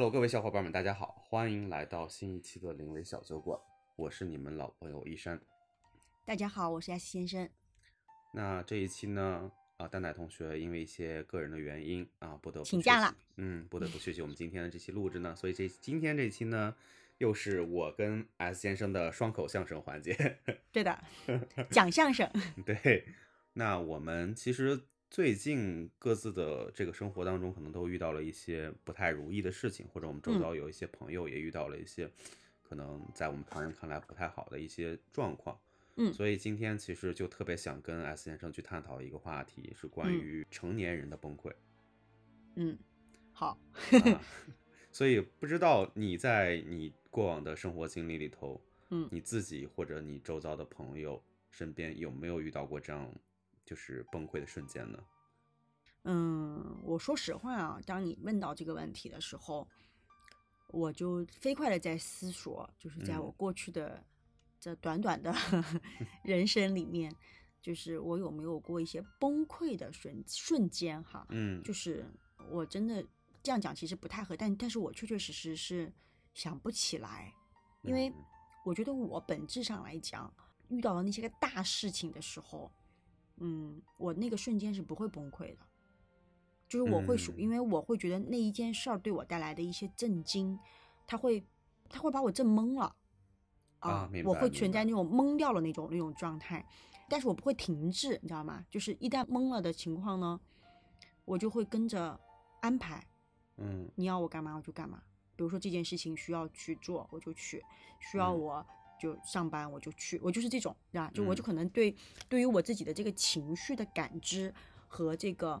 Hello，各位小伙伴们，大家好，欢迎来到新一期的临危小酒馆，我是你们老朋友一山。大家好，我是 S 先生。那这一期呢，啊，蛋奶同学因为一些个人的原因啊，不得不请假了，嗯，不得不学习我们今天的这期录制呢，所以这今天这期呢，又是我跟 S 先生的双口相声环节。对的，讲相声。对，那我们其实。最近各自的这个生活当中，可能都遇到了一些不太如意的事情，或者我们周遭有一些朋友也遇到了一些可能在我们旁人看来不太好的一些状况。嗯，所以今天其实就特别想跟 S 先生去探讨一个话题，是关于成年人的崩溃。嗯，好。所以不知道你在你过往的生活经历里头，嗯，你自己或者你周遭的朋友身边有没有遇到过这样？就是崩溃的瞬间呢？嗯，我说实话啊，当你问到这个问题的时候，我就飞快的在思索，就是在我过去的这短短的 人生里面，就是我有没有过一些崩溃的瞬瞬间哈？嗯，就是我真的这样讲其实不太合，但但是我确确实实是想不起来，因为我觉得我本质上来讲，遇到了那些个大事情的时候。嗯，我那个瞬间是不会崩溃的，就是我会属，因为我会觉得那一件事儿对我带来的一些震惊，他会，他会把我震懵了，啊，我会存在那种懵掉了那种那种状态，但是我不会停滞，你知道吗？就是一旦懵了的情况呢，我就会跟着安排，嗯，你要我干嘛我就干嘛，比如说这件事情需要去做我就去，需要我。就上班我就去，我就是这种，对吧？就我就可能对对于我自己的这个情绪的感知和这个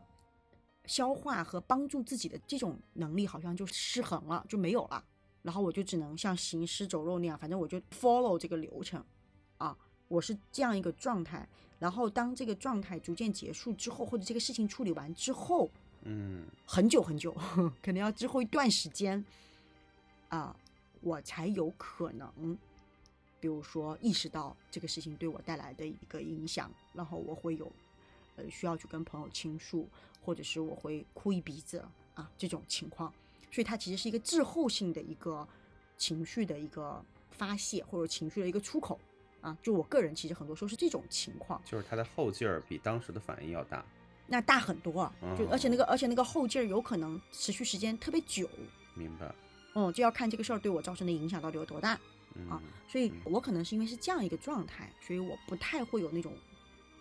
消化和帮助自己的这种能力好像就失衡了，就没有了。然后我就只能像行尸走肉那样，反正我就 follow 这个流程啊，我是这样一个状态。然后当这个状态逐渐结束之后，或者这个事情处理完之后，嗯，很久很久，可能要之后一段时间啊，我才有可能。比如说，意识到这个事情对我带来的一个影响，然后我会有，呃，需要去跟朋友倾诉，或者是我会哭一鼻子啊这种情况，所以它其实是一个滞后性的一个情绪的一个发泄，或者情绪的一个出口啊。就我个人其实很多时候是这种情况，就是它的后劲儿比当时的反应要大，那大很多，就而且那个而且那个后劲儿有可能持续时间特别久。明白。嗯，就要看这个事儿对我造成的影响到底有多大。啊，所以我可能是因为是这样一个状态，所以我不太会有那种，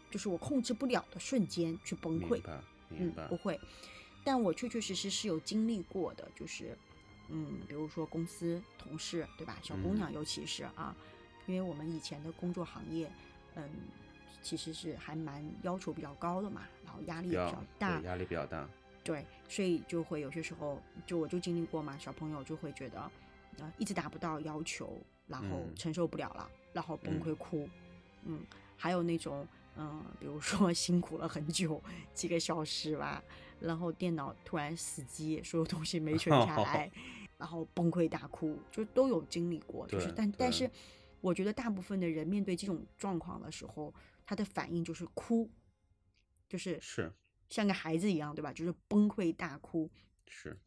就是我控制不了的瞬间去崩溃。嗯，不会，但我确确实实是有经历过的，就是，嗯，比如说公司同事，对吧？小姑娘尤其是啊，因为我们以前的工作行业，嗯，其实是还蛮要求比较高的嘛，然后压力也比较大，压力比较大。对，所以就会有些时候，就我就经历过嘛，小朋友就会觉得，啊，一直达不到要求。然后承受不了了，然后崩溃哭，嗯，还有那种，嗯，比如说 辛苦了很久几个小时吧，然后电脑突然死机，所有东西没存下 来，然后崩溃大哭，就都有经历过。就是，但但是，我觉得大部分的人面对这种状况的时候，他的反应就是哭，就是是像个孩子一样，对吧？就是崩溃大哭。是。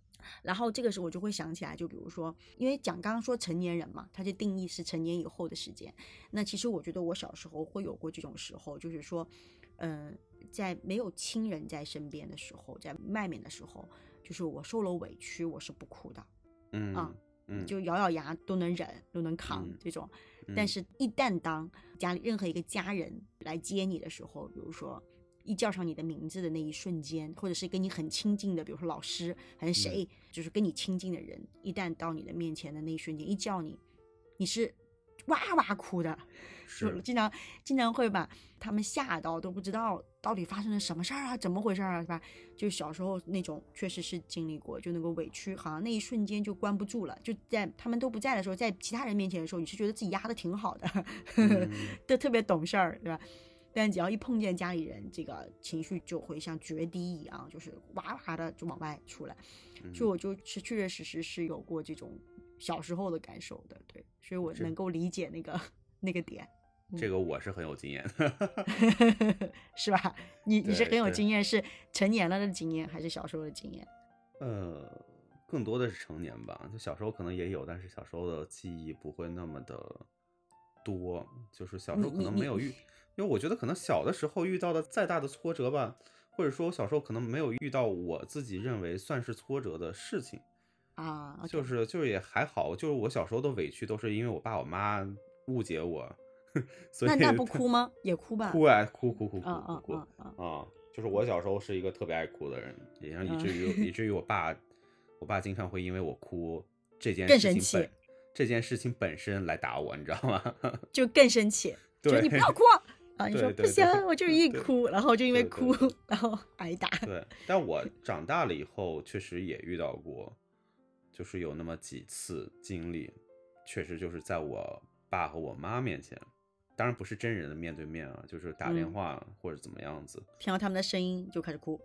然后这个时候我就会想起来，就比如说，因为讲刚刚说成年人嘛，他就定义是成年以后的时间。那其实我觉得我小时候会有过这种时候，就是说，嗯，在没有亲人在身边的时候，在外面的时候，就是我受了委屈，我是不哭的，嗯啊，嗯，就咬咬牙都能忍，都能扛这种。但是，一旦当家里任何一个家人来接你的时候，比如说。一叫上你的名字的那一瞬间，或者是跟你很亲近的，比如说老师还是谁，就是跟你亲近的人，一旦到你的面前的那一瞬间，一叫你，你是哇哇哭的，是经常经常会把他们吓到，都不知道到底发生了什么事儿啊，怎么回事啊，是吧？就小时候那种确实是经历过，就那个委屈，好像那一瞬间就关不住了，就在他们都不在的时候，在其他人面前的时候，你是觉得自己压的挺好的，都特别懂事儿，对吧？但只要一碰见家里人，这个情绪就会像决堤一样，就是哇哇的就往外出来。所以我就是确确实实是有过这种小时候的感受的，对，所以我能够理解那个那个点。这个我是很有经验，是吧？你你是很有经验，是成年了的经验还是小时候的经验？呃，更多的是成年吧，就小时候可能也有，但是小时候的记忆不会那么的多，就是小时候可能没有遇，因为我觉得可能小的时候遇到的再大的挫折吧，或者说我小时候可能没有遇到我自己认为算是挫折的事情，啊就是就是也还好，就是我小时候的委屈都是因为我爸我妈误解我，所以那那不哭吗？也哭吧。哭啊哭哭哭哭哭哭啊！就是我小时候是一个特别爱哭的人，也让以至于 以至于我爸，我爸经常会因为我哭这件更生气事情本这件事情本身来打我，你知道吗？就更生气，就你不要哭啊！你说不行，我就是一哭，然后就因为哭，然后 挨打。对，但我长大了以后，确实也遇到过，就是有那么几次经历，确实就是在我爸和我妈面前，当然不是真人的面对面啊，就是打电嗯话或者怎么样子。听到他们的声音就开始哭。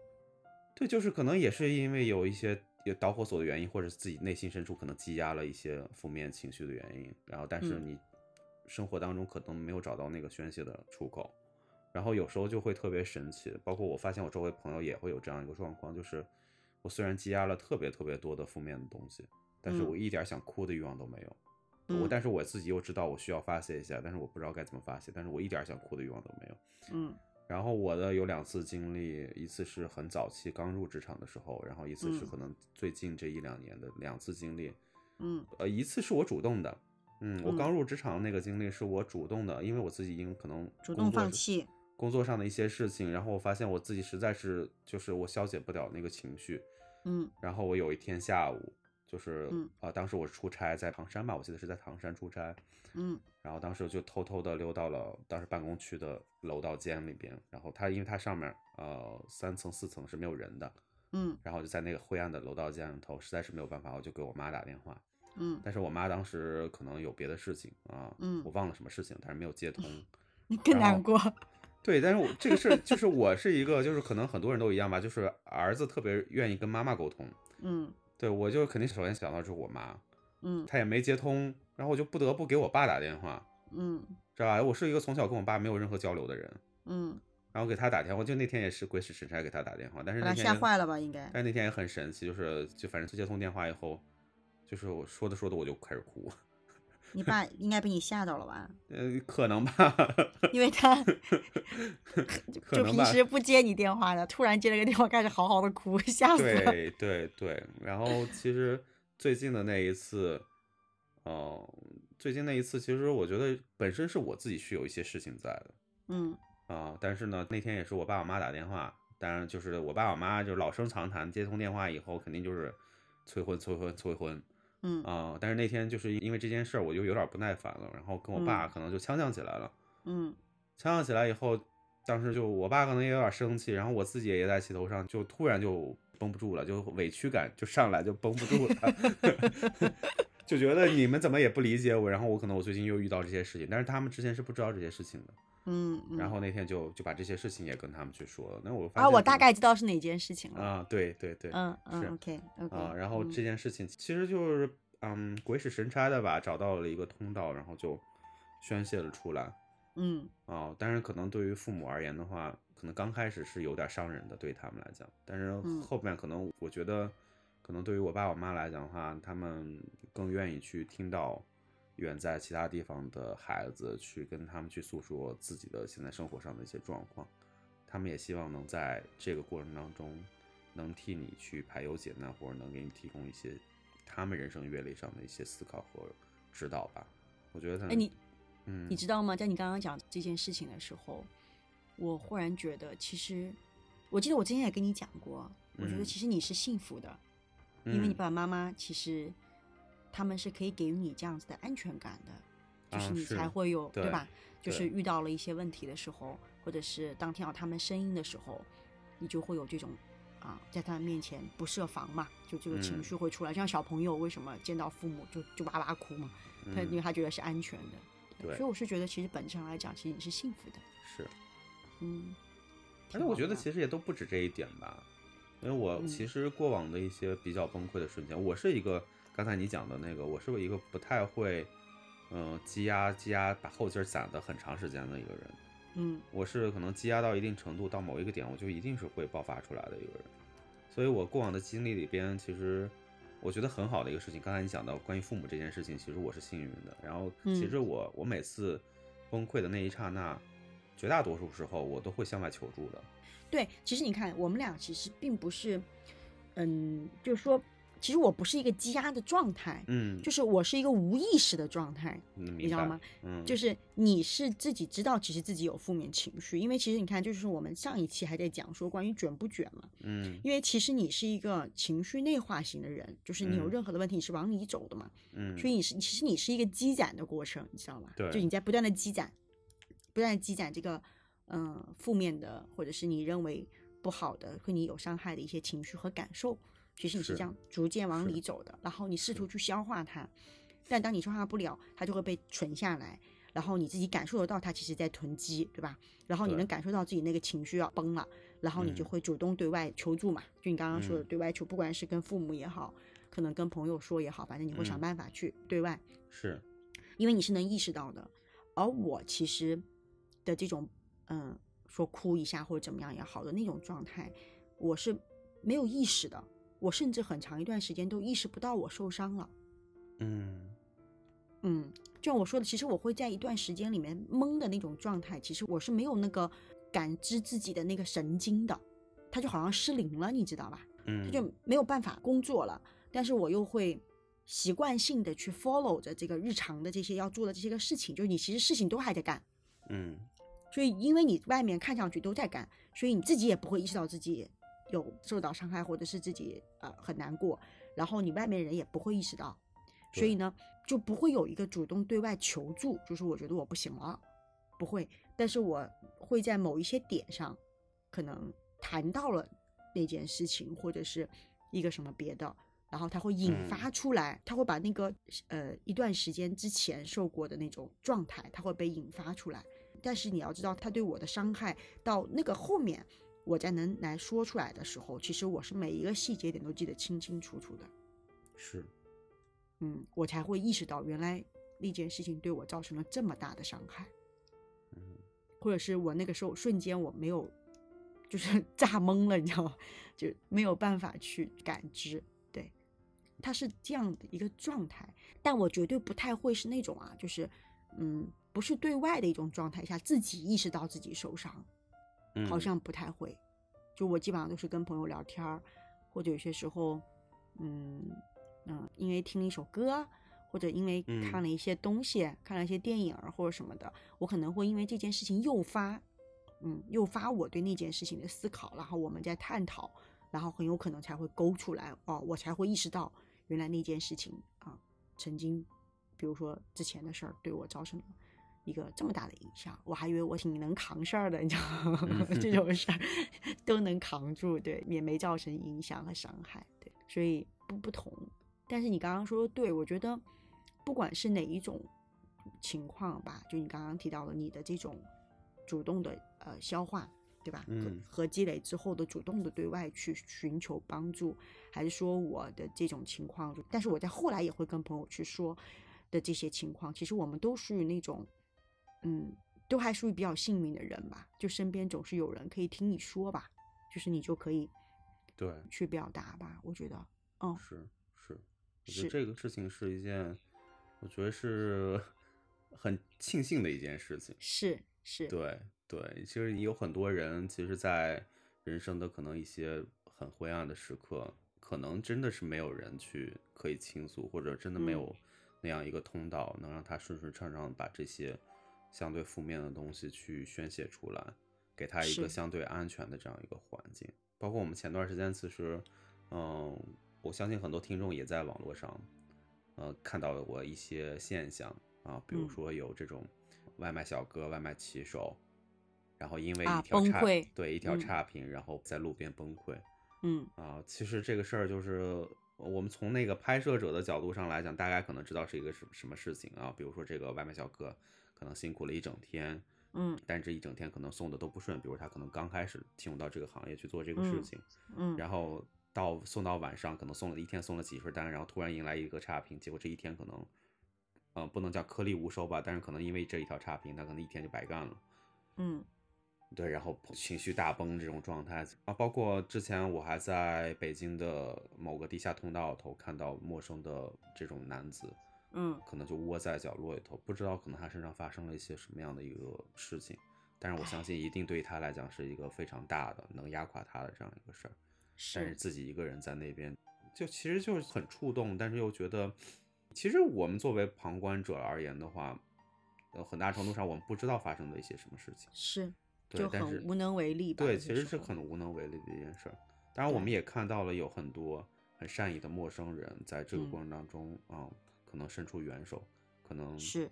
对，就是可能也是因为有一些有导火索的原因，或者自己内心深处可能积压了一些负面情绪的原因，然后但是嗯你生活当中可能没有找到那个宣泄的出口，然后有时候就会特别神奇，包括我发现我周围朋友也会有这样一个状况，就是我虽然积压了特别特别多的负面的东西，但是嗯我一点想哭的欲望都没有。嗯我但是我自己又知道我需要发泄一下，但是我不知道该怎么发泄，但是我一点想哭的欲望都没有。嗯然后我的有两次经历，一次是很早期刚入职场的时候，然后一次是嗯可能最近这一两年的两次经历。嗯呃，一次是我主动的，嗯，我嗯。刚入职场那个经历是我主动的，因为我自己已经可能主动工作是放弃。工作上的一些事情，然后我发现我自己实在是就是我消解不了那个情绪，嗯。然后我有一天下午就是嗯。啊、当时我出差在唐山吧，我记得是在唐山出差，嗯。然后当时就偷偷的溜到了当时办公区的楼道间里边，然后它因为它上面呃三层四层是没有人的，嗯。然后就在那个灰暗的楼道间里头，实在是没有办法，我就给我妈打电话，嗯，但是我妈当时可能有别的事情啊，嗯我忘了什么事情，但是没有接通。你更难过。对，但是我这个事就是我是一个，就是可能很多人都一样吧，就是儿子特别愿意跟妈妈沟通，嗯对我就肯定首先想到就是我妈，嗯她也没接通，然后我就不得不给我爸打电话，嗯知道吧？我是一个从小跟我爸没有任何交流的人，嗯，然后给他打电话，就那天也是鬼使神差给他打电话，但是那天吓坏了吧？应该。但是那天也很神奇，就是就反正接通电话以后，就是我说着说着我就开始哭，你爸应该被你吓到了吧？呃，可能吧，因为他 就平时不接你电话的，突然接了个电话，开始好好的哭，吓死了。对对对，然后其实最近的那一次，呃，最近那一次，其实我觉得本身是我自己是有一些事情在的嗯啊、但是呢，那天也是我爸我妈打电话，当然就是我爸我妈就老生常谈，接通电话以后肯定就是催婚催婚催婚嗯。啊、但是那天就是因为这件事儿，我就有点不耐烦了，然后跟我爸嗯。可能就呛呛起来了，嗯。呛呛起来以后，当时就我爸可能也有点生气，然后我自己也在气头上，就突然就绷不住了，就委屈感就上来，就绷不住了，就觉得你们怎么也不理解我，然后我可能我最近又遇到这些事情，但是他们之前是不知道这些事情的，嗯嗯。然后那天就就把这些事情也跟他们去说了，那我发啊，现可能我大概知道是哪件事情了。啊，对对对，嗯嗯是，OK OK 啊，然后嗯这件事情其实就是嗯鬼使神差的吧，找到了一个通道，然后就宣泄了出来。嗯啊、但是可能对于父母而言的话，可能刚开始是有点伤人的，对他们来讲。但是嗯后面可能我觉得，可能对于我爸我妈来讲的话，他们更愿意去听到远在其他地方的孩子去跟他们去诉说自己的现在生活上的一些状况。他们也希望能在这个过程当中，能替你去排忧解难，或者能给你提供一些他们人生阅历上的一些思考和指导吧。我觉得，哎，你嗯，你知道吗？在你刚刚讲这件事情的时候，我忽然觉得，其实我记得我之前也跟你讲过，我觉得嗯其实你是幸福的，因为你嗯爸爸妈妈其实他们是可以给予你这样子的安全感的，就是你才会有、对吧？就是遇到了一些问题的时候，或者是当听到他们声音的时候，你就会有这种啊，在他们面前不设防嘛，就这个情嗯绪会出来。像小朋友为什么见到父母就就哇哇哭嘛？他因为嗯他觉得是安全的。对所以我是觉得，其实本质上来讲，其实你是幸福的。是。嗯，而且我觉得其实也都不止这一点吧，因为我嗯其实过往的一些比较崩溃的瞬间，我是一个刚才你讲的那个，我是一个不太会，嗯、积压积压把后劲儿攒的很长时间的一个人。嗯我是可能积压到一定程度，到某一个点，我就一定是会爆发出来的一个人。所以我过往的经历里边，其实，我觉得很好的一个事情。刚才你讲到关于父母这件事情，其实我是幸运的。然后嗯其实我我每次崩溃的那一刹那，绝大多数时候我都会向外求助的。对，其实你看，我们俩其实并不是，嗯，就是说，其实我不是一个积压的状态，嗯，就是我是一个无意识的状态，你知你知道吗？？嗯，就是你是自己知道，其实自己有负面情绪，因为其实你看，就是我们上一期还在讲说关于卷不卷嘛，嗯因为其实你是一个情绪内化型的人，就是你有嗯任何的问题你是往里走的嘛，嗯，所以你是其实你是一个积攒的过程，你知道吗？对就你在不断的积攒，不断的积攒这个嗯、呃负面的或者是你认为不好的对你有伤害的一些情绪和感受，其实你是是这样逐渐往里走的，然后你试图去消化它，但当你消化不了，它就会被存下来。然后你自己感受得到它其实在囤积，对吧？然后你能感受到自己那个情绪要崩了，然后你就嗯会主动对外求助嘛。就你刚刚说的嗯对外求，不管是跟父母也好，可能跟朋友说也好，反正你会想嗯办法去对外。是，因为你是能意识到的。而我其实的这种，嗯，说哭一下或者怎么样也好的那种状态，我是没有意识的。我甚至很长一段时间都意识不到我受伤了。嗯嗯，就像我说的，其实我会在一段时间里面懵的那种状态，其实我是没有那个感知自己的那个神经的，它就好像失灵了，你知道吧？它嗯，就没有办法工作了。但是我又会习惯性的去 follow 着这个日常的这些要做的这些个事情，就是你其实事情都还在干，嗯所以因为你外面看上去都在干，所以你自己也不会意识到自己有受到伤害，或者是自己呃很难过，然后你外面人也不会意识到，所以呢就不会有一个主动对外求助，就是我觉得我不行了，不会，但是我会在某一些点上可能谈到了那件事情，或者是一个什么别的。然后他会引嗯发出来，他会把那个呃一段时间之前受过的那种状态，他会被引发出来。但是你要知道，他对我的伤害到那个后面，我在能来说出来的时候，其实我是每一个细节点都记得清清楚楚的，是，嗯，我才会意识到原来那件事情对我造成了这么大的伤害，嗯。或者是我那个时候瞬间我没有，就是 炸懵了，你知道吗？就没有办法去感知，对，它是这样的一个状态，但我绝对不太会是那种啊，就是嗯，不是对外的一种状态下自己意识到自己受伤，嗯，好像不太会。就我基本上都是跟朋友聊天儿，或者有些时候，嗯嗯，因为听了一首歌，或者因为嗯看了一些东西，看了一些电影儿或者什么的，我可能会因为这件事情诱发，嗯，诱发我对那件事情的思考，然后我们在探讨，然后很有可能才会勾出来，哦，我才会意识到原来那件事情啊，曾经，比如说之前的事儿对我造成了。一个这么大的影响，我还以为我挺能扛事儿的，你知道 这种事儿都能扛住，对，也没造成影响和伤害，对，所以不不同。但是你刚刚说的对，我觉得不管是哪一种情况吧，就你刚刚提到的你的这种主动的呃消化，对吧？嗯和和积累之后的主动的对外去寻求帮助，还是说我的这种情况，但是我在后来也会跟朋友去说的这些情况，其实我们都属于那种。嗯，都还属于比较幸运的人吧，就身边总是有人可以听你说吧，就是你就可以对，去表达吧。我觉得，嗯，是是，我觉得这个事情是一件，我觉得是很庆幸的一件事情。是是，对对，其实有很多人，其实，在人生的可能一些很灰暗的时刻，可能真的是没有人去可以倾诉，或者真的没嗯有那样一个通道，能让他顺顺畅畅地把这些相对负面的东西去宣泄出来，给他一个相对安全的这样一个环境。包括我们前段时间，其实，嗯，我相信很多听众也在网络上，呃，看到过一些现象啊，比如嗯说有这种外卖小哥、外卖骑手，然后因为啊一条差、崩溃对一条嗯差评，然后在路边崩溃嗯啊。其实这个事儿就是我们从那个拍摄者的角度上来讲，大概可能知道是一个什什么事情啊。比如说这个外卖小哥可能辛苦了一整天，嗯。但这一整天可能送的都不顺，比如他可能刚开始进入到这个行业去做这个事嗯情，嗯，然后到送到晚上，可能送了一天送了几份单，然后突然迎来一个差评，结果这一天可能，呃，不能叫颗粒无收吧，但是可能因为这一条差评，他可能一天就白干了。嗯。对，然后情绪大崩这种状态。啊，包括之前我还在北京的某个地下通道头看到陌生的这种男子，嗯可能就窝在角落里头，不知道可能他身上发生了一些什么样的一个事情，但是我相信一定对他来讲是一个非常大的能压垮他的这样一个事儿，但是是自己一个人在那边，就其实就是很触动，但是又觉得，其实我们作为旁观者而言的话，呃，很大程度上我们不知道发生了一些什么事情。是，对但是就很无能为力吧。对，其实是很无能为力的一件事儿。当然，我们也看到了有很多很善意的陌生人在这个嗯过程当中，嗯，可能伸出援手，可能是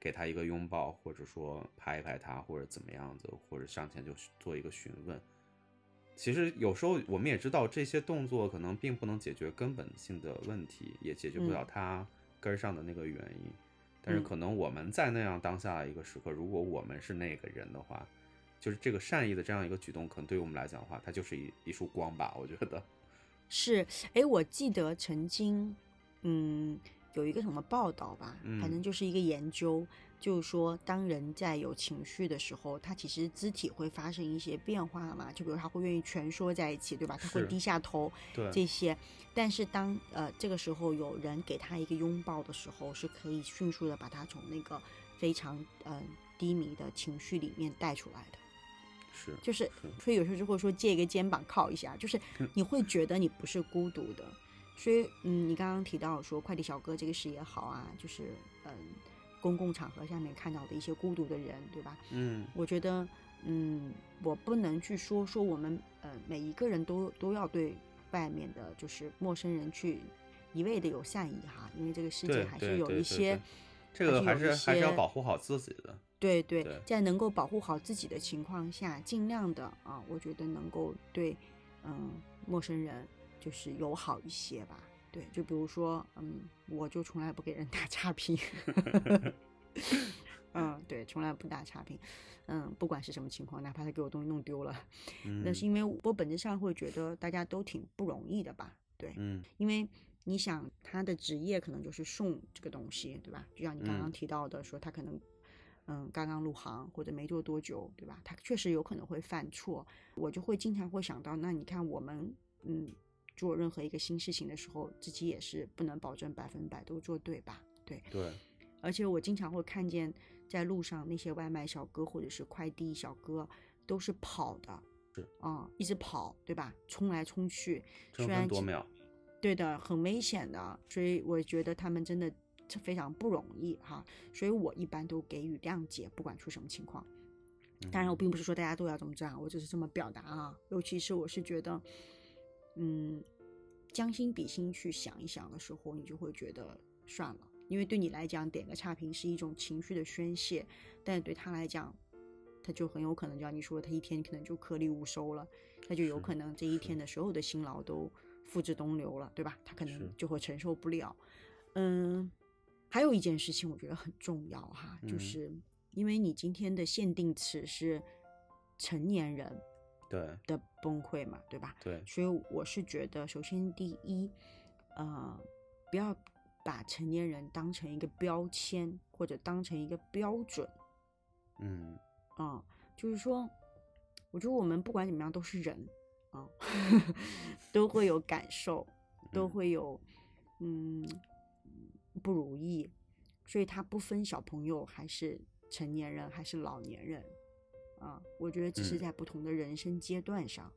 给他一个拥抱，或者说拍一拍他，或者怎么样子，或者上前就做一个询问。其实有时候我们也知道，这些动作可能并不能解决根本性的问题，也解决不了嗯他根儿上的那个原因。但是嗯可能我们在那样当下的一个时刻，如果我们是那个人的话，就是这个善意的这样一个举动，可能对于我们来讲的话，它就是一一束光吧。我觉得，是，哎，我记得曾经，嗯，有一个什么报道吧，反正嗯就是一个研究，就是说，当人在有情绪的时候，他其实肢体会发生一些变化嘛，就比如他会愿意蜷缩在一起，对吧？他会低下头，对，这些。但是当呃这个时候有人给他一个拥抱的时候，是可以迅速的把他从那个非常呃低迷的情绪里面带出来的。是就是是，所以有时候就会说借一个肩膀靠一下，就是嗯你会觉得你不是孤独的。所以，嗯，你刚刚提到说快递小哥这个事也好啊，就是嗯，公共场合下面看到的一些孤独的人，对吧？嗯，我觉得，嗯，我不能去说说我们呃每一个人都都要对外面的就是陌生人去一味的有善意哈，因为这个世界还是有一些这个还是还是要保护好自己的。对对，对在能够保护好自己的情况下，尽量的啊，我觉得能够对嗯陌生人就是友好一些吧。对，就比如说，嗯，我就从来不给人打差评。嗯，对，从来不打差评。嗯，不管是什么情况，哪怕他给我东西弄丢了，嗯，那是因为我本质上会觉得大家都挺不容易的吧。对，嗯因为你想他的职业可能就是送这个东西，对吧？就像你刚刚嗯提到的，说他可能嗯刚刚入行或者没做多久，对吧？他确实有可能会犯错，我就会经常会想到，那你看我们嗯做任何一个新事情的时候，自己也是不能保证百分百都做对吧？对，对，而且我经常会看见在路上那些外卖小哥或者是快递小哥都是跑的，是啊、一直跑，对吧？冲来冲去，争虽然其分夺秒。对的，很危险的，所以我觉得他们真的非常不容易哈，所以我一般都给予谅解，不管出什么情况。当然，我嗯并不是说大家都要这么这样，我只是这么表达啊。尤其是我是觉得，嗯，将心比心去想一想的时候，你就会觉得算了，因为对你来讲，点个差评是一种情绪的宣泄，但对他来讲，他就很有可能，就像你说，他一天可能就颗粒无收了，他就有可能这一天的所有的辛劳都付之东流了，对吧？他可能就会承受不了。嗯，还有一件事情我觉得很重要哈，就嗯是因为你今天的限定词是成年人对。的崩溃嘛，对吧？对，所以我是觉得，首先第一，呃，不要把成年人当成一个标签或者当成一个标准嗯。啊、就是说，我觉得我们不管怎么样都是人啊，都会有感受，都嗯。会有嗯不如意，所以他不分小朋友还是成年人还是老年人啊，我觉得只是嗯。在不同的人生阶段上，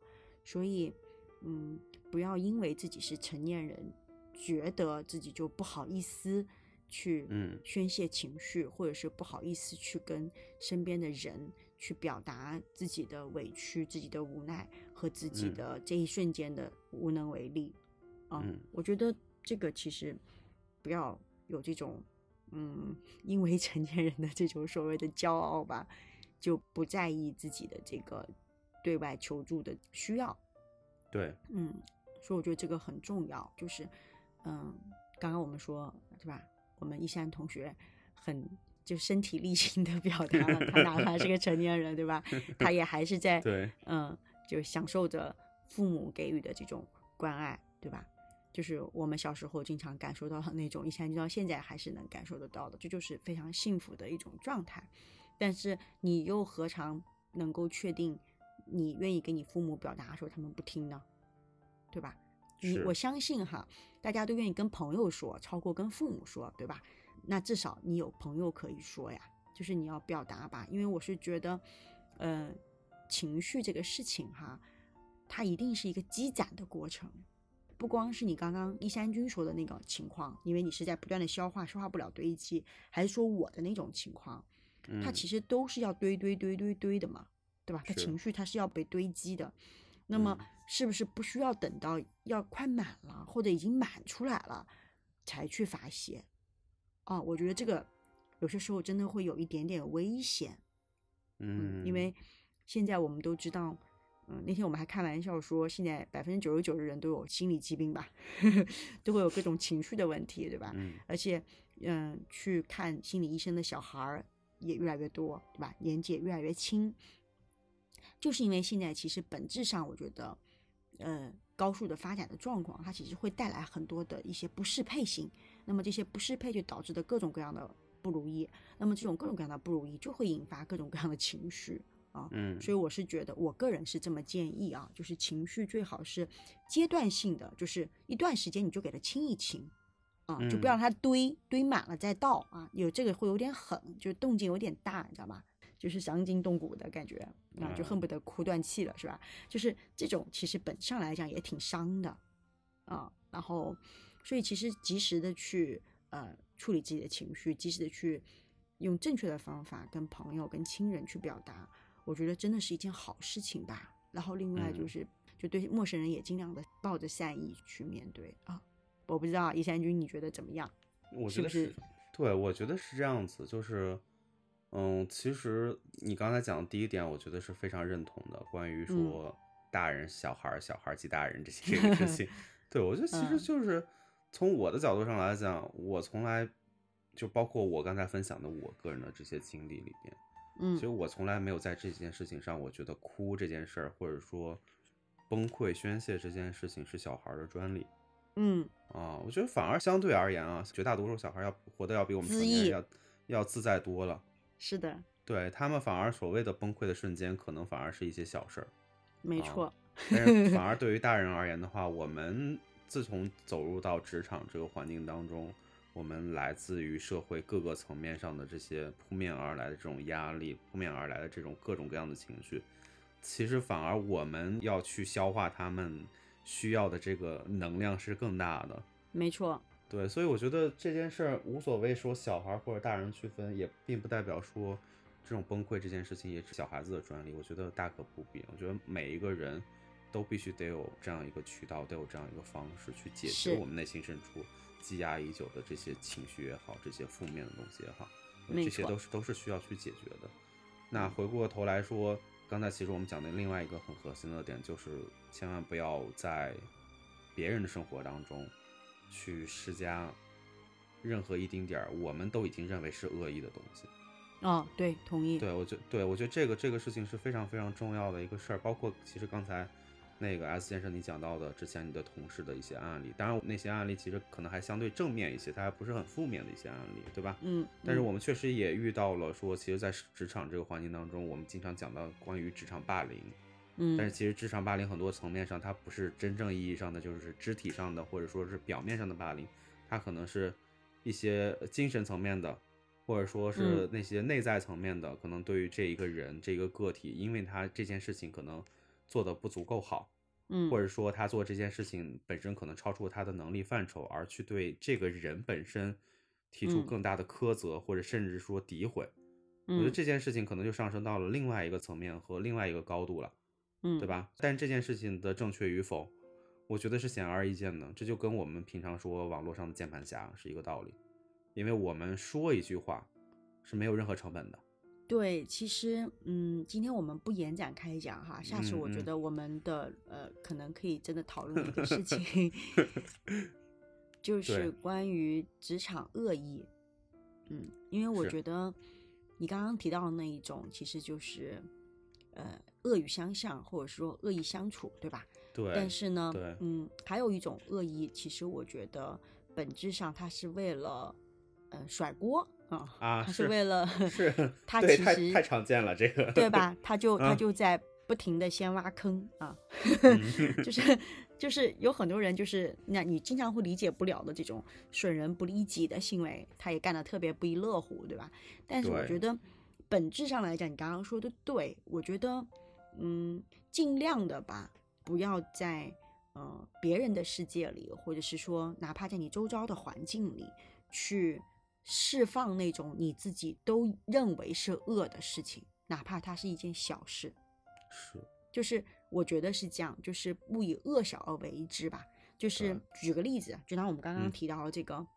所以嗯，不要因为自己是成年人，觉得自己就不好意思去嗯。宣泄情绪，或者是不好意思去跟身边的人去表达自己的委屈、自己的无奈和自己嗯。的这一瞬间的无能为力。啊、嗯。我觉得这个其实不要有这种嗯，因为成年人的这种所谓的骄傲吧，就不在意自己的这个对外求助的需要。对，嗯，所以我觉得这个很重要，就是，嗯，刚刚我们说对吧？我们一山同学很就身体力行的表达了，他哪怕是个成年人，对吧？他也还是在 对，嗯，就享受着父母给予的这种关爱，对吧？就是我们小时候经常感受到的那种，一山就到现在还是能感受得到的，这就是非常幸福的一种状态。但是你又何尝能够确定你愿意给你父母表达的时候，他们不听呢？对吧？你是我相信哈，大家都愿意跟朋友说，超过跟父母说，对吧？那至少你有朋友可以说呀，就是你要表达吧，因为我是觉得，呃，情绪这个事情哈，它一定是一个积攒的过程，不光是你刚刚一山君说的那个情况，因为你是在不断的消化，消化不了堆积，还是说我的那种情况，它嗯其实都是要堆堆堆堆堆的嘛，对吧？它情绪它是要被堆积的，那么嗯是不是不需要等到要快满了或者已经满出来了才去发泄？啊，我觉得这个有些时候真的会有一点点危险。嗯，因为现在我们都知道，嗯，那天我们还开玩笑说，现在百分之九十九的人都有心理疾病吧，都会有各种情绪的问题，对吧？嗯而且，嗯，去看心理医生的小孩儿也越来越多，对吧？年纪也越来越轻，就是因为现在其实本质上，我觉得，呃，高速的发展的状况，它其实会带来很多的一些不适配性。那么这些不适配就导致的各种各样的不如意，那么这种各种各样的不如意就会引发各种各样的情绪啊。嗯，所以我是觉得，我个人是这么建议啊，就是情绪最好是阶段性的，就是一段时间你就给它清一清，啊，就不要让它堆堆满了再倒啊，有这个会有点狠，就是动静有点大，你知道吗？就是伤筋动骨的感觉啊，就恨不得哭断气了，是吧？就是这种其实本质上来讲也挺伤的啊，然后所以其实及时的去呃处理自己的情绪，及时的去用正确的方法跟朋友、跟亲人去表达，我觉得真的是一件好事情吧。然后另外就嗯是，就对陌生人也尽量的抱着善意去面对啊。我不知道一山君你觉得怎么样？我觉得是是是，对，我觉得是这样子，就是，嗯，其实你刚才讲的第一点，我觉得是非常认同的，关于嗯说大人、小孩儿、小孩儿及大人这 些这个事情，对我觉得其实嗯就是从我的角度上来讲，我从来就包括我刚才分享的我个人的这些经历里边，嗯其实我从来没有在这件事情上，我觉得哭这件事儿，或者说崩溃宣泄这件事情是小孩儿的专利。嗯啊，我觉得反而相对而言啊，绝大多数小孩要活得要比我们成年人要要自在多了。是的，对他们反而所谓的崩溃的瞬间，可能反而是一些小事儿。啊没错，但是反而 对于大人而言的话，我们自从走入到职场这个环境当中，我们来自于社会各个层面上的这些扑面而来的这种压力，扑面而来的这种各种各样的情绪，其实反而我们要去消化他们需要的这个能量是更大的。没错，对，所以我觉得这件事儿无所谓说小孩儿或者大人区分，也并不代表说这种崩溃这件事情也是小孩子的专利。我觉得大可不必。我觉得每一个人都必须得有这样一个渠道，得有这样一个方式去解决我们内心深处积压已久的这些情绪也好，这些负面的东西也好，这些都是都是需要去解决的。那回过头来说，刚才其实我们讲的另外一个很核心的点，就是千万不要在别人的生活当中去施加任何一丁点儿我们都已经认为是恶意的东西。哦，对，同意，对我觉对我觉得这个这个事情是非常非常重要的一个事儿，包括其实刚才那个 S 先生你讲到的之前你的同事的一些案例，当然那些案例其实可能还相对正面一些，它还不是很负面的一些案例，对吧？嗯，嗯但是我们确实也遇到了说，其实，在职场这个环境当中，我们经常讲到关于职场霸凌，嗯，但是其实职场霸凌很多层面上，它不是真正意义上的就是肢体上的，或者说是表面上的霸凌，它可能是一些精神层面的，或者说是嗯。那些内在层面的，可能对于这一个人这个个体，因为他这件事情可能做的不足够好，嗯，或者说他做这件事情本身可能超出他的能力范畴，而去对这个人本身提出嗯更大的苛责，或者甚至说诋毁。我觉得嗯这件事情可能就上升到了另外一个层面和另外一个高度了，嗯，对？吧？但这件事情的正确与否，我觉得是显而易见的。这就跟我们平常说网络上的键盘侠是一个道理，因为我们说一句话是没有任何成本的。对，其实，嗯，今天我们不延展开讲哈，下次我觉得我们的、呃，可能可以真的讨论一个事情，就是关于职场恶意。嗯，因为我觉得你刚刚提到的那一种，其实就是呃恶语相向，或者说恶意相处，对吧？对，但是呢，嗯，还有一种恶意，其实我觉得本质上它是为了，呃，甩锅啊，啊，他是为了是 他其实太太常见了这个，对吧？他就他嗯就在不停的先挖坑啊，嗯 就是 就是有很多人就是那你经常会理解不了的这种损人不利己的行为，他也干得特别不亦乐乎，对吧？但是我觉得本质上来讲，你刚刚说的对，我觉得嗯，尽量的吧，不要在呃别人的世界里，或者是说哪怕在你周遭的环境里去释放那种你自己都认为是恶的事情，哪怕它是一件小事。是就是我觉得是这样，就是勿以恶小而为之吧。就是举个例子，就拿我们刚刚嗯提到的这个，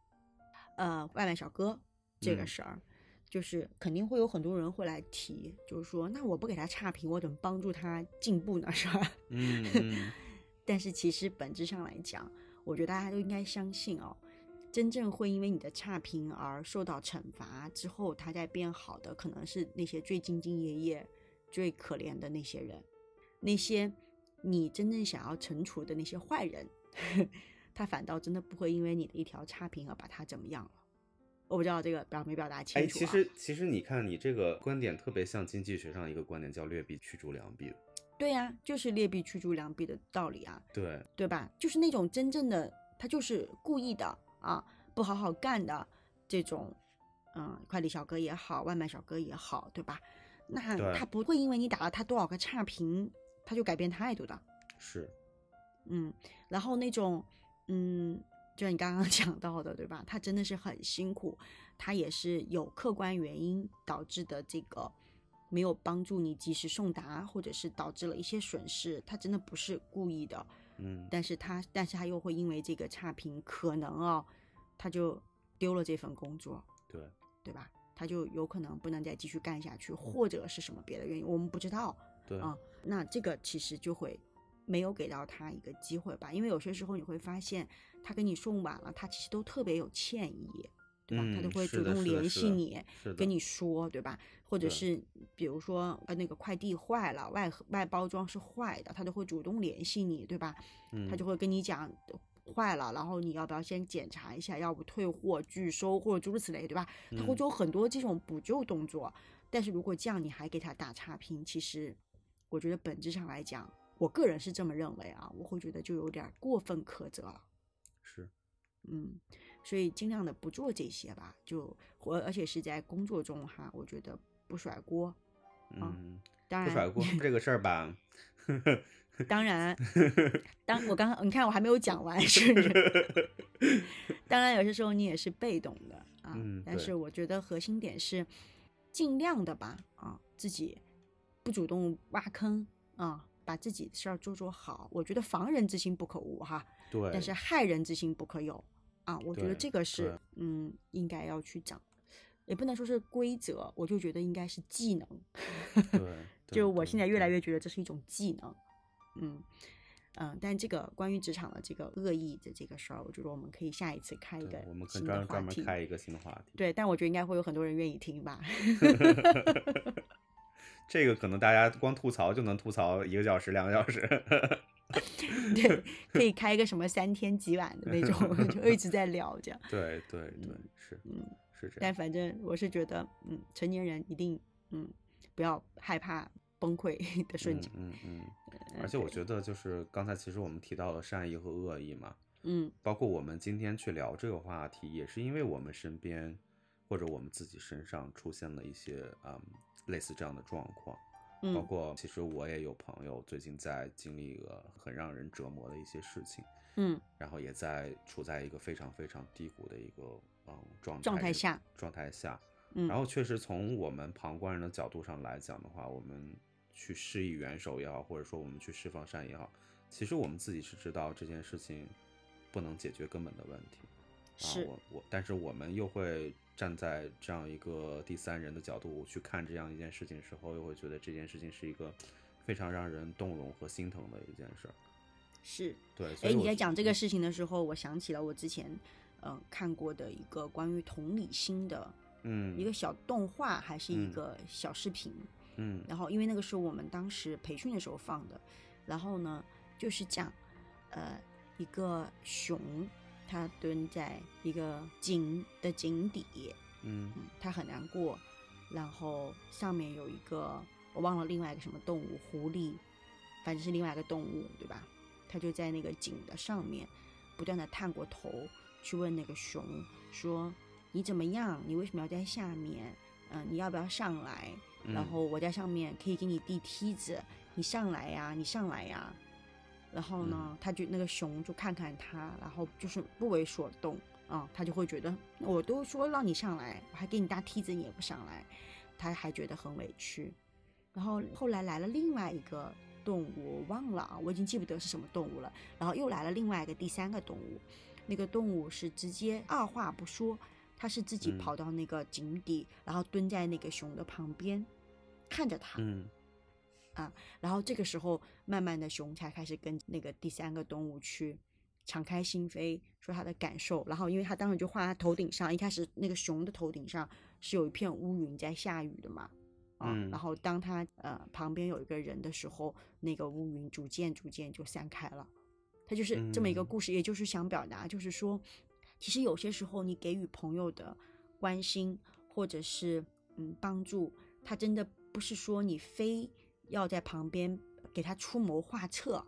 呃，外卖小哥这个嗯事儿，就是肯定会有很多人会来提，就是说，那我不给他差评，我怎么帮助他进步呢？是吧？嗯嗯 但是其实本质上来讲，我觉得大家都应该相信哦，真正会因为你的差评而受到惩罚之后，他再变好的，可能是那些最兢兢业业、最可怜的那些人，那些你真正想要惩处的那些坏人，他反倒真的不会因为你的一条差评而把他怎么样了。我不知道这个表没表达清哎，楚、啊。其实其实你看，你这个观点特别像经济学上一个观点，叫劣币驱逐良币。对呀、就是劣币驱逐良币的道理啊。对，对吧？就是那种真正的他就是故意的啊，不好好干的这种，嗯，快递小哥也好，外卖小哥也好，对吧？那他不会因为你打了他多少个差评，他就改变态度的，是，嗯。然后那种，嗯，就像你刚刚 讲到的，对吧？他真的是很辛苦，他也是有客观原因导致的这个。没有帮助你及时送达，或者是导致了一些损失，他真的不是故意的，嗯，但是他，但是他又会因为这个差评，可能哦，他就丢了这份工作，对，对吧？他就有可能不能再继续干下去，或者是什么别的原因，我们不知道对，啊。那这个其实就会没有给到他一个机会吧，因为有些时候你会发现，他给你送晚了，他其实都特别有歉意，对吧？他都嗯会主动联系你，跟你说，对吧？或者是比如说呃那个快递坏了，外外包装是坏的，他都会主动联系你，对吧？他就嗯会跟你讲坏了，然后你要不要先检查一下，要不退货、拒收或者诸如此类，对吧？他会嗯做很多这种补救动作。但是如果这样你还给他打差评，其实我觉得本质上来讲，我个人是这么认为啊，我会觉得就有点过分苛责了。是，嗯，所以尽量的不做这些吧，就我而且是在工作中哈，我觉得不甩锅。嗯，当然，不甩锅 这个事儿吧，当然，当我刚刚你看我还没有讲完，是不是？当然，有些时候你也是被动的啊，嗯但是我觉得核心点是尽量的吧啊，自己不主动挖坑啊，把自己的事儿做做好。我觉得防人之心不可无哈，对，但是害人之心不可有啊。我觉得这个是嗯应该要去讲，也不能说是规则，我就觉得应该是技能。对，对就我现在越来越觉得这是一种技能，嗯嗯，但这个关于职场的这个恶意的这个事儿，我觉得我们可以下一次开一个对我们可以新的专专门。开一个新的话题。对，但我觉得应该会有很多人愿意听吧。这个可能大家光吐槽就能吐槽一个小时、两个小时。对，可以开一个什么三天几晚的那种，就一直在聊这样。对对对，是嗯，是这样。但反正我是觉得，嗯，成年人一定，嗯，不要害怕崩溃的瞬间。嗯嗯呃嗯，而且我觉得就是刚才其实我们提到了善意和恶意嘛，嗯包括我们今天去聊这个话题，也是因为我们身边或者我们自己身上出现了一些嗯类似这样的状况，包嗯。括其实我也有朋友最近在经历一个很让人折磨的一些事情，嗯。然后也在处在一个非常非常低谷的一个嗯状态状态下状态下，嗯，然后确实从我们旁观人的角度上来讲的话，我们去施以援手也好，或者说我们去释放善意也好，其实我们自己是知道这件事情不能解决根本的问题。是啊、我我，但是我们又会站在这样一个第三人的角度去看这样一件事情的时候，又会觉得这件事情是一个非常让人动容和心疼的一件事儿。是。对，所哎，以你在讲这个嗯事情的时候，我想起了我之前，嗯、看过的一个关于同理心的嗯一个小动画，还是一嗯个小视频。嗯然后，因为那个是我们当时培训的时候放的，然后呢，就是讲，呃，一个熊，它蹲在一个井的井底，嗯嗯，他很难过，然后上面有一个我忘了另外一个什么动物，狐狸，反正是另外一个动物，对吧？他就在那个井的上面不断的探过头去问那个熊说：“你怎么样？你为什么要在下面？嗯、你要不要上来？然嗯后我在上面可以给你递梯子，你上来呀，你上来呀。”然后呢，他就那个熊就看看他，然后就是不为所动啊、他就会觉得我都说让你上来，我还给你搭梯子，你也不上来，他还觉得很委屈。然后后来来了另外一个动物，我忘了啊，我已经记不得是什么动物了。然后又来了另外一个第三个动物，那个动物是直接二话不说，他是自己嗯跑到那个井底，然后蹲在那个熊的旁边，看着他。嗯然后这个时候，慢慢的熊才开始跟那个第三个动物去敞开心扉，说他的感受。然后，因为他当时就画他头顶上，一开始那个熊的头顶上是有一片乌云在下雨的嘛，啊，嗯然后当他呃旁边有一个人的时候，那个乌云逐渐逐渐就散开了。他就是这么一个嗯故事，也就是想表达，就是说，其实有些时候你给予朋友的关心或者是嗯帮助，他真的不是说你非要在旁边给他出谋划策，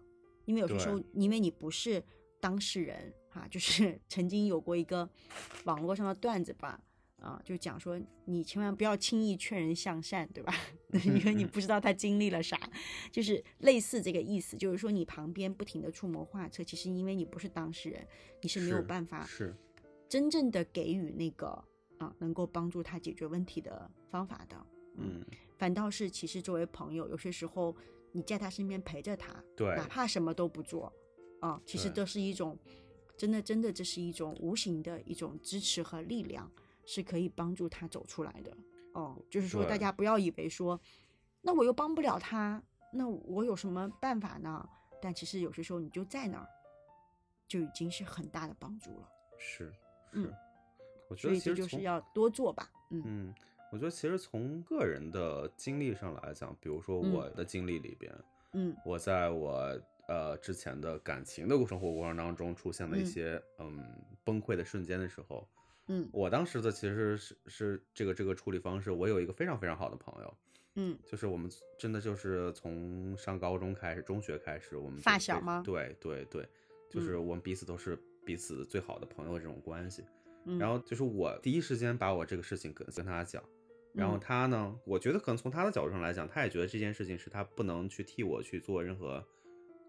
因为有些时候，因为你不是当事人啊、就是 曾经有过一个网络上的段子吧，啊，就讲说你千万不要轻易劝人向善，对吧？因为你不知道他经历了啥，就是类似这个意思，就是说你旁边不停的出谋划策，其实因为你不是当事人，你是没有办法是真正的给予那个啊能够帮助他解决问题的方法的。嗯反倒是其实作为朋友，有些时候你在他身边陪着他，对哪怕什么都不做，啊，其实对都是一种真的真的这是一种无形的一种支持和力量，是可以帮助他走出来的。哦，就是说大家不要以为说，那我又帮不了他，那我有什么办法呢？但其实有些时候你就在那儿，就已经是很大的帮助了。是嗯，我觉所以这得其实就是要多做吧。嗯嗯，我觉得其实从个人的经历上来讲，比如说嗯。我的经历里边，嗯。我在我呃之前的感情的生活过程当中出现了一嗯。些嗯崩溃的瞬间的时候，嗯。我当时的其实是是这个这个处理方式，我有一个非常非常好的朋友，嗯。就是我们真的就是从上高中开始，中学开始，我们发小吗？对对对，就是我们彼此都是彼此最好的朋友这种关系。嗯，然后就是我第一时间把我这个事情跟跟他讲，然后嗯。他呢，我觉得可能从他的角度上来讲，他也觉得这件事情是他不能去替我去做任何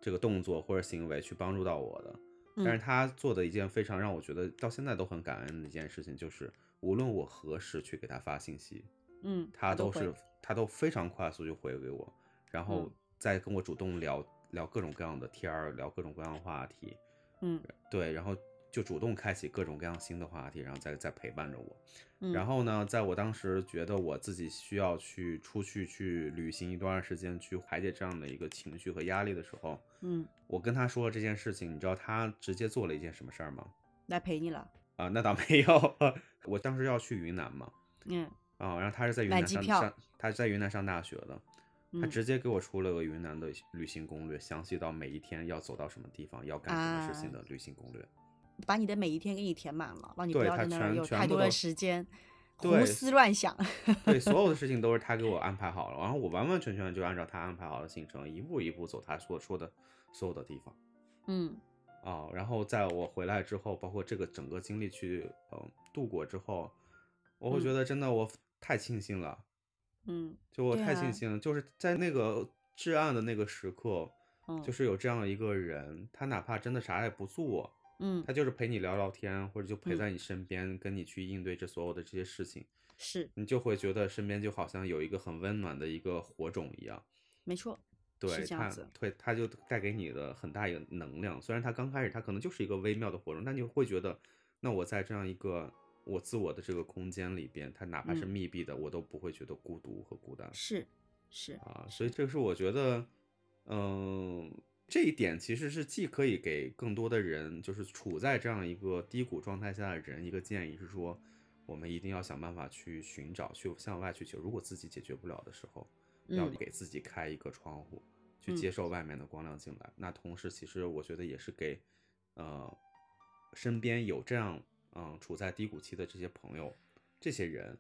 这个动作或者行为去帮助到我的。但是嗯。他做的一件非常让我觉得到现在都很感恩的一件事情，就是无论我何时去给他发信息，嗯，他都是。他都非常快速就回给我，然后嗯。再跟我主动聊聊各种各样的天儿，聊各种各样的话题，嗯。对，然后就主动开启各种各样新的话题，然后再再陪伴着我。嗯，然后呢，在我当时觉得我自己需要去出去去旅行一段时间，去排解这样的一个情绪和压力的时候，嗯我跟他说了这件事情，你知道他直接做了一件什么事儿吗？来陪你了。啊，那倒没有，我当时要去云南嘛，嗯啊，然后他是在云南上上，他是在云南上大学的，他嗯直接给我出了个云南的旅行攻略，详细到每一天要走到什么地方，要干什么事情啊的旅行攻略。把你的每一天给你填满了，让你不要在那儿全有太多的时间胡思乱想。对，所有的事情都是他给我安排好了，然后我完完全全就按照他安排好的行程，一步一步走他所说的所有的地方嗯。啊、然后在我回来之后，包括这个整个经历去嗯度过之后，我会嗯。觉得真的我太庆幸了，嗯就我太庆幸了，就是在那个至暗的那个时刻，嗯，就是有这样一个人，他哪怕真的啥也不做，嗯他就是陪你聊聊天，或者就陪嗯在你身边，跟你去应对这所有的这些事情。是你就会觉得身边就好像有一个很温暖的一个火种一样，没错。对这样子，对他就带给你的很大一个能量。虽然他刚开始他可能就是一个微妙的火种，但你会觉得，那我在这样一个我自我的这个空间里边，它哪怕是嗯密闭的，我都不会觉得孤独和孤单是是啊。所以这个是我觉得，嗯。这一点其实是既可以给更多的人，就是处在这样一个低谷状态下的人一个建议，是说，我们一定要想办法去寻找，去向外去求。如果自己解决不了的时候，要嗯给自己开一个窗户，去嗯接受外面的光亮进来。那同时，其实我觉得也是给，呃，身边有这样嗯处在低谷期的这些朋友，这些人，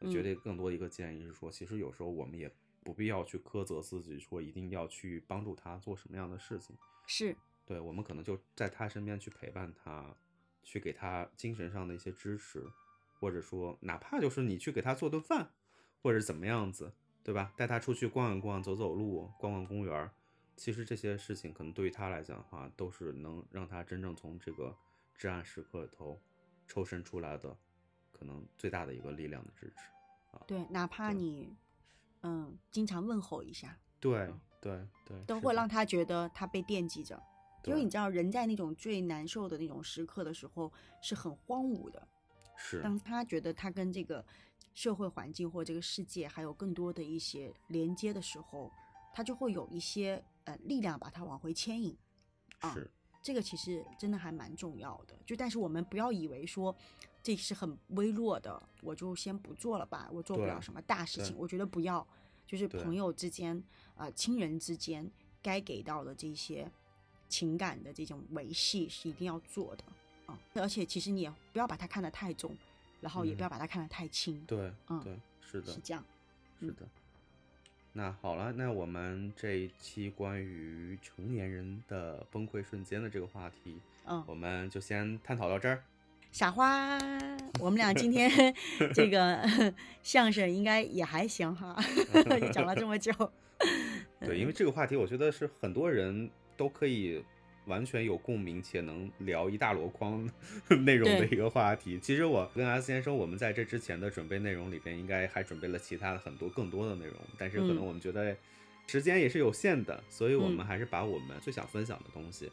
我觉得更多的一个建议是说，其实有时候我们也不必要去苛责自己，说一定要去帮助他做什么样的事情。是对，我们可能就在他身边去陪伴他，去给他精神上的一些支持，或者说哪怕就是你去给他做顿饭，或者怎么样子，对吧？带他出去逛一逛、走走路、逛逛公园儿，其实这些事情可能对于他来讲的话，都是能让他真正从这个至暗时刻里头抽身出来的，可能最大的一个力量的支持。对，哪怕你嗯经常问候一下，对对对，都会让他觉得他被惦记着。因为你知道，人在那种最难受的那种时刻的时候，是很荒芜的。是当他觉得他跟这个社会环境或这个世界还有更多的一些连接的时候，他就会有一些呃力量把他往回牵引。啊是这个其实真的还蛮重要的。就但是我们不要以为说这是很微弱的，我就先不做了吧，我做不了什么大事情。我觉得不要，就是朋友之间啊、呃亲人之间该给到的这些情感的这种维系是一定要做的啊、而且其实你也不要把它看得太重，然后也不嗯要把它看得太轻，对嗯对是的是这样。嗯是的。那好了，那我们这一期关于成年人的崩溃瞬间的这个话题，嗯，我们就先探讨到这儿。傻花，我们俩今天 这个相声应该也还行哈，也讲了这么久。对，因为这个话题，我觉得是很多人都可以完全有共鸣，且能聊一大箩筐 内容的一个话题。其实我跟 S 先生，我们在这之前的准备内容里边，应该还准备了其他的很多更多的内容，但是可能嗯我们觉得时间也是有限的，所以我们嗯还是把我们最想分享的东西。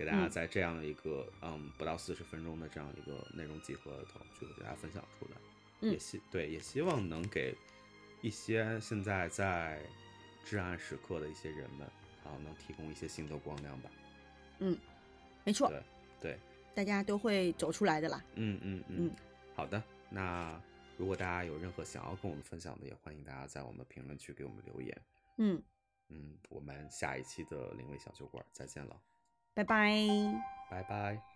给大家嗯在这样的一个嗯不到四十分钟的这样一个内容集合里头去给大家分享出来，嗯也希对也希望能给一些现在在至暗时刻的一些人们啊，能提供一些新的光亮吧。嗯没错，对对，大家都会走出来的啦。嗯嗯嗯嗯，好的。那如果大家有任何想要跟我们分享的，也欢迎大家在我们评论区给我们留言。嗯，嗯，我们下一期的灵位小酒馆再见了，拜拜。拜拜。